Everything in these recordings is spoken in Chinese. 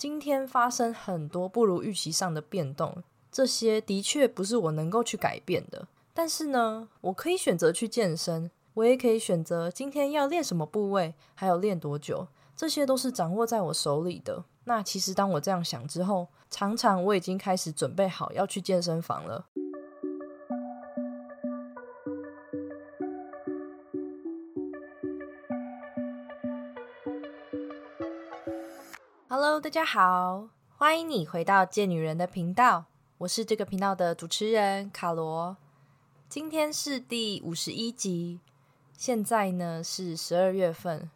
今天发生很多不如预期上的变动，这些的确不是我能够去改变的。但是呢，我可以选择去健身，我也可以选择今天要练什么部位，还有练多久，这些都是掌握在我手里的。那其实当我这样想之后，常常我已经开始准备好要去健身房了。Hello，大家好，欢迎你回到贱女人的频道，我是这个频道的主持人卡罗。今天是第五十一集，现在呢是十二月份，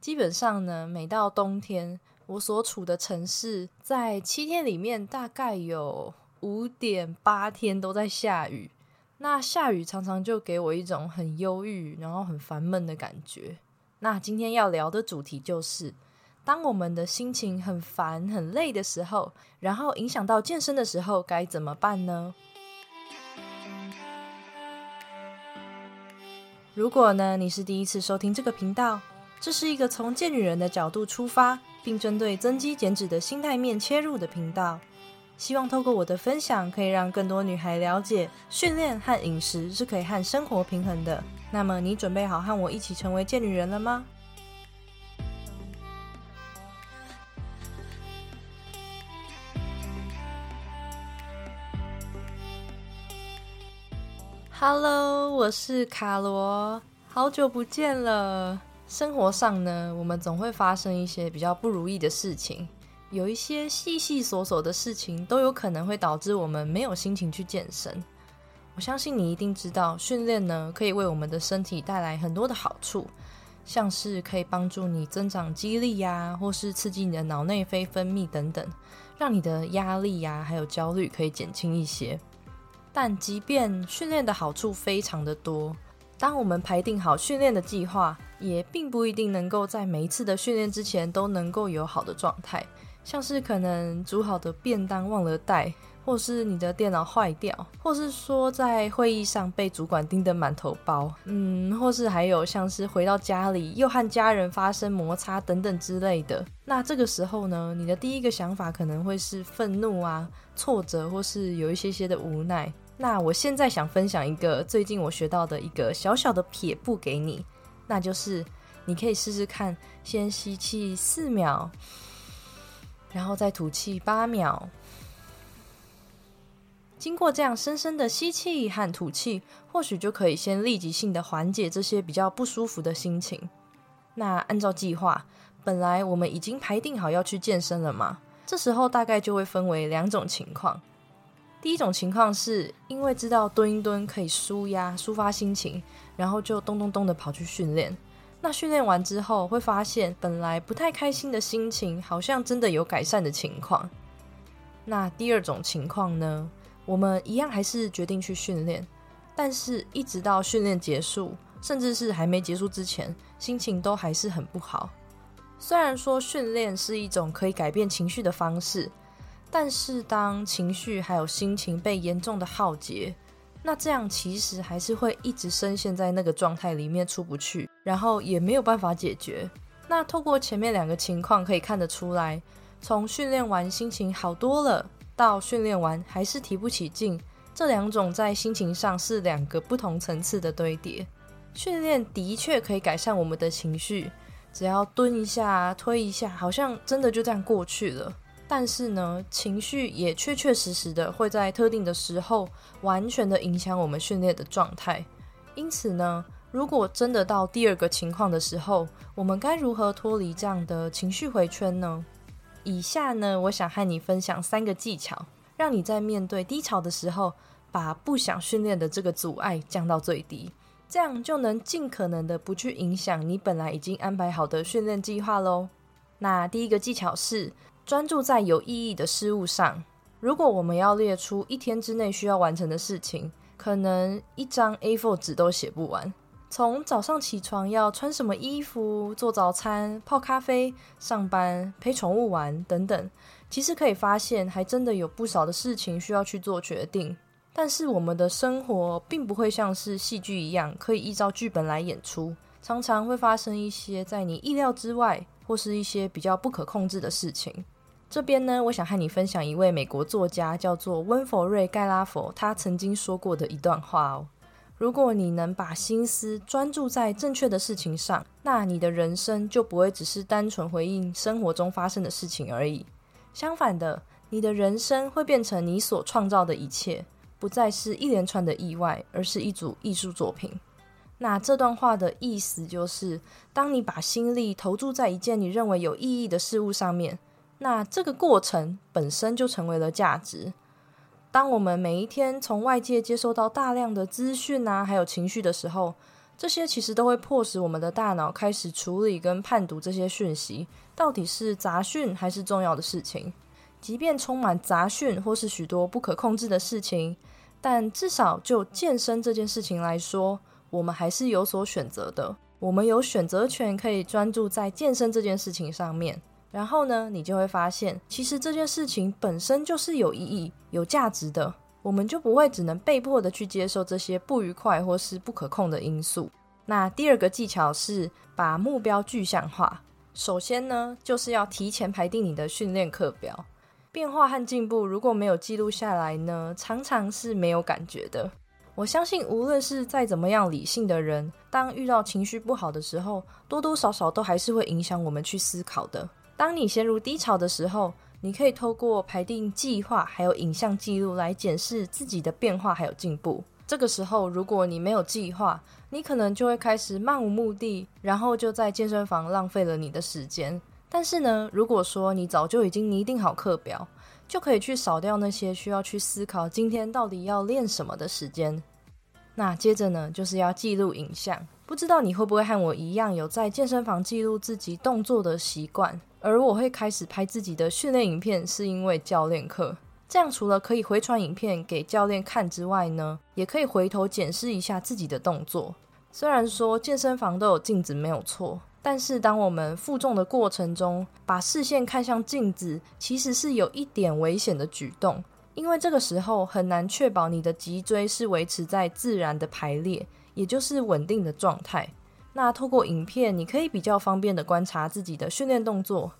基本上呢，每到冬天，我所处的城市在七天里面大概有五点八天都在下雨。那下雨常常就给我一种很忧郁，然后很烦闷的感觉。那今天要聊的主题就是。当我们的心情很烦、很累的时候，然后影响到健身的时候，该怎么办呢？如果呢，你是第一次收听这个频道，这是一个从健女人的角度出发，并针对增肌减脂的心态面切入的频道。希望透过我的分享，可以让更多女孩了解，训练和饮食是可以和生活平衡的。那么，你准备好和我一起成为健女人了吗？Hello，我是卡罗，好久不见了。生活上呢，我们总会发生一些比较不如意的事情，有一些细细琐琐的事情都有可能会导致我们没有心情去健身。我相信你一定知道，训练呢可以为我们的身体带来很多的好处，像是可以帮助你增长肌力呀，或是刺激你的脑内啡分泌等等，让你的压力呀还有焦虑可以减轻一些。但即便训练的好处非常的多，当我们排定好训练的计划，也并不一定能够在每一次的训练之前都能够有好的状态。像是可能煮好的便当忘了带，或是你的电脑坏掉，或是说在会议上被主管盯得满头包，嗯，或是还有像是回到家里又和家人发生摩擦等等之类的。那这个时候呢，你的第一个想法可能会是愤怒啊、挫折，或是有一些些的无奈。那我现在想分享一个最近我学到的一个小小的撇步给你，那就是你可以试试看，先吸气四秒，然后再吐气八秒。经过这样深深的吸气和吐气，或许就可以先立即性的缓解这些比较不舒服的心情。那按照计划，本来我们已经排定好要去健身了嘛，这时候大概就会分为两种情况。第一种情况是因为知道蹲一蹲可以舒压、抒发心情，然后就咚咚咚的跑去训练。那训练完之后，会发现本来不太开心的心情，好像真的有改善的情况。那第二种情况呢？我们一样还是决定去训练，但是一直到训练结束，甚至是还没结束之前，心情都还是很不好。虽然说训练是一种可以改变情绪的方式。但是，当情绪还有心情被严重的耗竭，那这样其实还是会一直深陷在那个状态里面出不去，然后也没有办法解决。那透过前面两个情况可以看得出来，从训练完心情好多了，到训练完还是提不起劲，这两种在心情上是两个不同层次的堆叠。训练的确可以改善我们的情绪，只要蹲一下、推一下，好像真的就这样过去了。但是呢，情绪也确确实实的会在特定的时候完全的影响我们训练的状态。因此呢，如果真的到第二个情况的时候，我们该如何脱离这样的情绪回圈呢？以下呢，我想和你分享三个技巧，让你在面对低潮的时候，把不想训练的这个阻碍降到最低，这样就能尽可能的不去影响你本来已经安排好的训练计划喽。那第一个技巧是。专注在有意义的事物上。如果我们要列出一天之内需要完成的事情，可能一张 A4 纸都写不完。从早上起床要穿什么衣服、做早餐、泡咖啡、上班、陪宠物玩等等，其实可以发现，还真的有不少的事情需要去做决定。但是我们的生活并不会像是戏剧一样，可以依照剧本来演出，常常会发生一些在你意料之外，或是一些比较不可控制的事情。这边呢，我想和你分享一位美国作家，叫做温佛瑞·盖拉佛，他曾经说过的一段话哦。如果你能把心思专注在正确的事情上，那你的人生就不会只是单纯回应生活中发生的事情而已。相反的，你的人生会变成你所创造的一切，不再是一连串的意外，而是一组艺术作品。那这段话的意思就是，当你把心力投注在一件你认为有意义的事物上面，那这个过程本身就成为了价值。当我们每一天从外界接收到大量的资讯啊，还有情绪的时候，这些其实都会迫使我们的大脑开始处理跟判读这些讯息，到底是杂讯还是重要的事情。即便充满杂讯或是许多不可控制的事情，但至少就健身这件事情来说，我们还是有所选择的。我们有选择权，可以专注在健身这件事情上面。然后呢，你就会发现，其实这件事情本身就是有意义、有价值的。我们就不会只能被迫的去接受这些不愉快或是不可控的因素。那第二个技巧是把目标具象化。首先呢，就是要提前排定你的训练课表。变化和进步如果没有记录下来呢，常常是没有感觉的。我相信，无论是再怎么样理性的人，当遇到情绪不好的时候，多多少少都还是会影响我们去思考的。当你陷入低潮的时候，你可以透过排定计划，还有影像记录来检视自己的变化还有进步。这个时候，如果你没有计划，你可能就会开始漫无目的，然后就在健身房浪费了你的时间。但是呢，如果说你早就已经拟定好课表，就可以去扫掉那些需要去思考今天到底要练什么的时间。那接着呢，就是要记录影像。不知道你会不会和我一样，有在健身房记录自己动作的习惯？而我会开始拍自己的训练影片，是因为教练课。这样除了可以回传影片给教练看之外呢，也可以回头检视一下自己的动作。虽然说健身房都有镜子没有错，但是当我们负重的过程中，把视线看向镜子，其实是有一点危险的举动，因为这个时候很难确保你的脊椎是维持在自然的排列，也就是稳定的状态。那透过影片，你可以比较方便的观察自己的训练动作，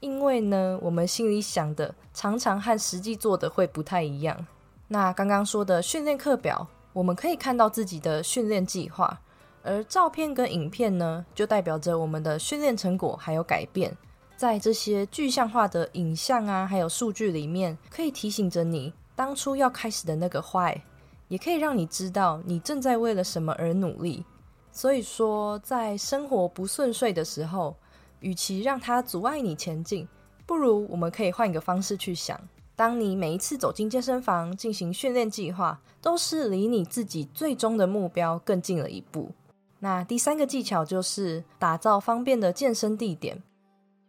因为呢，我们心里想的常常和实际做的会不太一样。那刚刚说的训练课表，我们可以看到自己的训练计划，而照片跟影片呢，就代表着我们的训练成果还有改变。在这些具象化的影像啊，还有数据里面，可以提醒着你当初要开始的那个坏，也可以让你知道你正在为了什么而努力。所以说，在生活不顺遂的时候，与其让它阻碍你前进，不如我们可以换一个方式去想。当你每一次走进健身房进行训练计划，都是离你自己最终的目标更近了一步。那第三个技巧就是打造方便的健身地点。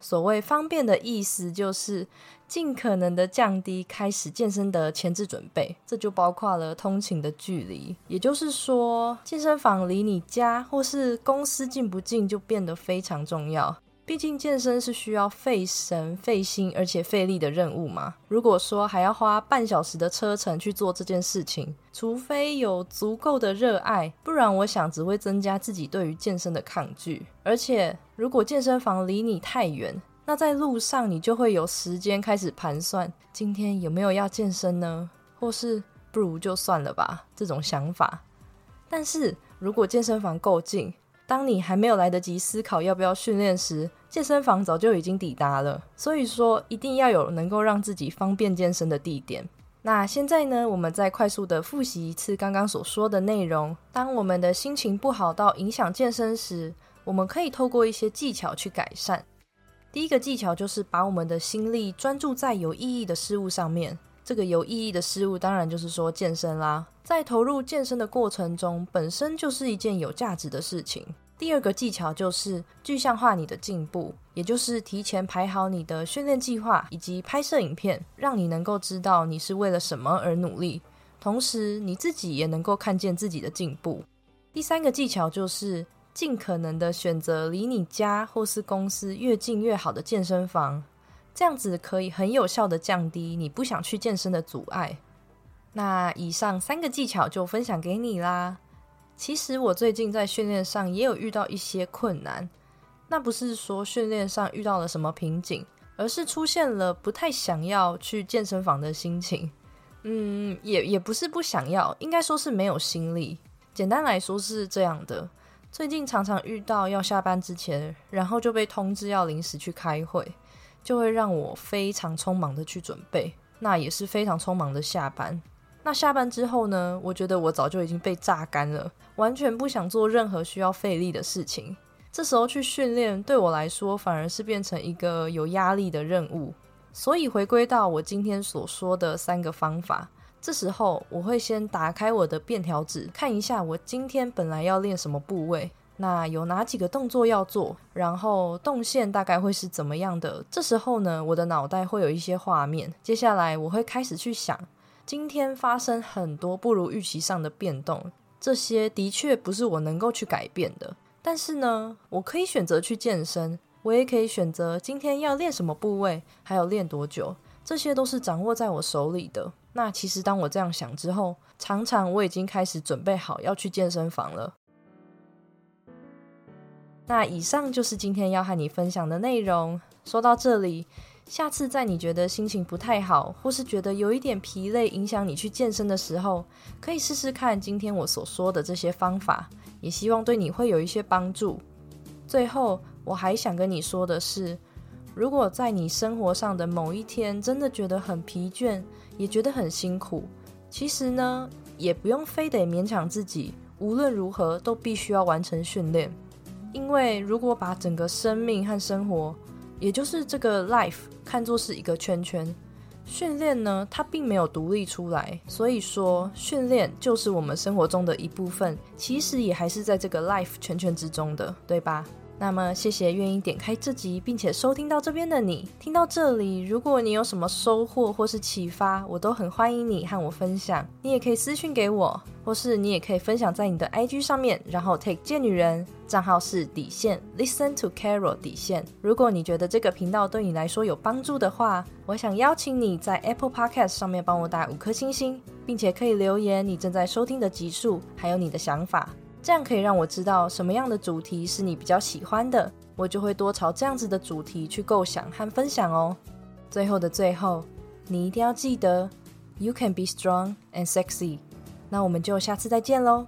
所谓方便的意思，就是尽可能的降低开始健身的前置准备，这就包括了通勤的距离。也就是说，健身房离你家或是公司近不近，就变得非常重要。毕竟健身是需要费神、费心而且费力的任务嘛。如果说还要花半小时的车程去做这件事情，除非有足够的热爱，不然我想只会增加自己对于健身的抗拒。而且，如果健身房离你太远，那在路上你就会有时间开始盘算今天有没有要健身呢？或是不如就算了吧这种想法。但是如果健身房够近，当你还没有来得及思考要不要训练时，健身房早就已经抵达了。所以说，一定要有能够让自己方便健身的地点。那现在呢，我们再快速的复习一次刚刚所说的内容。当我们的心情不好到影响健身时，我们可以透过一些技巧去改善。第一个技巧就是把我们的心力专注在有意义的事物上面。这个有意义的事物，当然就是说健身啦。在投入健身的过程中，本身就是一件有价值的事情。第二个技巧就是具象化你的进步，也就是提前排好你的训练计划以及拍摄影片，让你能够知道你是为了什么而努力，同时你自己也能够看见自己的进步。第三个技巧就是尽可能的选择离你家或是公司越近越好的健身房。这样子可以很有效的降低你不想去健身的阻碍。那以上三个技巧就分享给你啦。其实我最近在训练上也有遇到一些困难，那不是说训练上遇到了什么瓶颈，而是出现了不太想要去健身房的心情。嗯，也也不是不想要，应该说是没有心力。简单来说是这样的。最近常常遇到要下班之前，然后就被通知要临时去开会，就会让我非常匆忙的去准备，那也是非常匆忙的下班。那下班之后呢？我觉得我早就已经被榨干了，完全不想做任何需要费力的事情。这时候去训练，对我来说反而是变成一个有压力的任务。所以回归到我今天所说的三个方法，这时候我会先打开我的便条纸，看一下我今天本来要练什么部位，那有哪几个动作要做，然后动线大概会是怎么样的。这时候呢，我的脑袋会有一些画面，接下来我会开始去想。今天发生很多不如预期上的变动，这些的确不是我能够去改变的。但是呢，我可以选择去健身，我也可以选择今天要练什么部位，还有练多久，这些都是掌握在我手里的。那其实当我这样想之后，常常我已经开始准备好要去健身房了。那以上就是今天要和你分享的内容。说到这里。下次在你觉得心情不太好，或是觉得有一点疲累，影响你去健身的时候，可以试试看今天我所说的这些方法，也希望对你会有一些帮助。最后，我还想跟你说的是，如果在你生活上的某一天真的觉得很疲倦，也觉得很辛苦，其实呢，也不用非得勉强自己，无论如何都必须要完成训练，因为如果把整个生命和生活也就是这个 life 看作是一个圈圈，训练呢，它并没有独立出来，所以说训练就是我们生活中的一部分，其实也还是在这个 life 圈圈之中的，对吧？那么，谢谢愿意点开这集并且收听到这边的你。听到这里，如果你有什么收获或是启发，我都很欢迎你和我分享。你也可以私信给我，或是你也可以分享在你的 IG 上面，然后 take 贱女人账号是底线 listen to Carol 底线。如果你觉得这个频道对你来说有帮助的话，我想邀请你在 Apple Podcast 上面帮我打五颗星星，并且可以留言你正在收听的集数，还有你的想法。这样可以让我知道什么样的主题是你比较喜欢的，我就会多朝这样子的主题去构想和分享哦。最后的最后，你一定要记得，You can be strong and sexy。那我们就下次再见喽。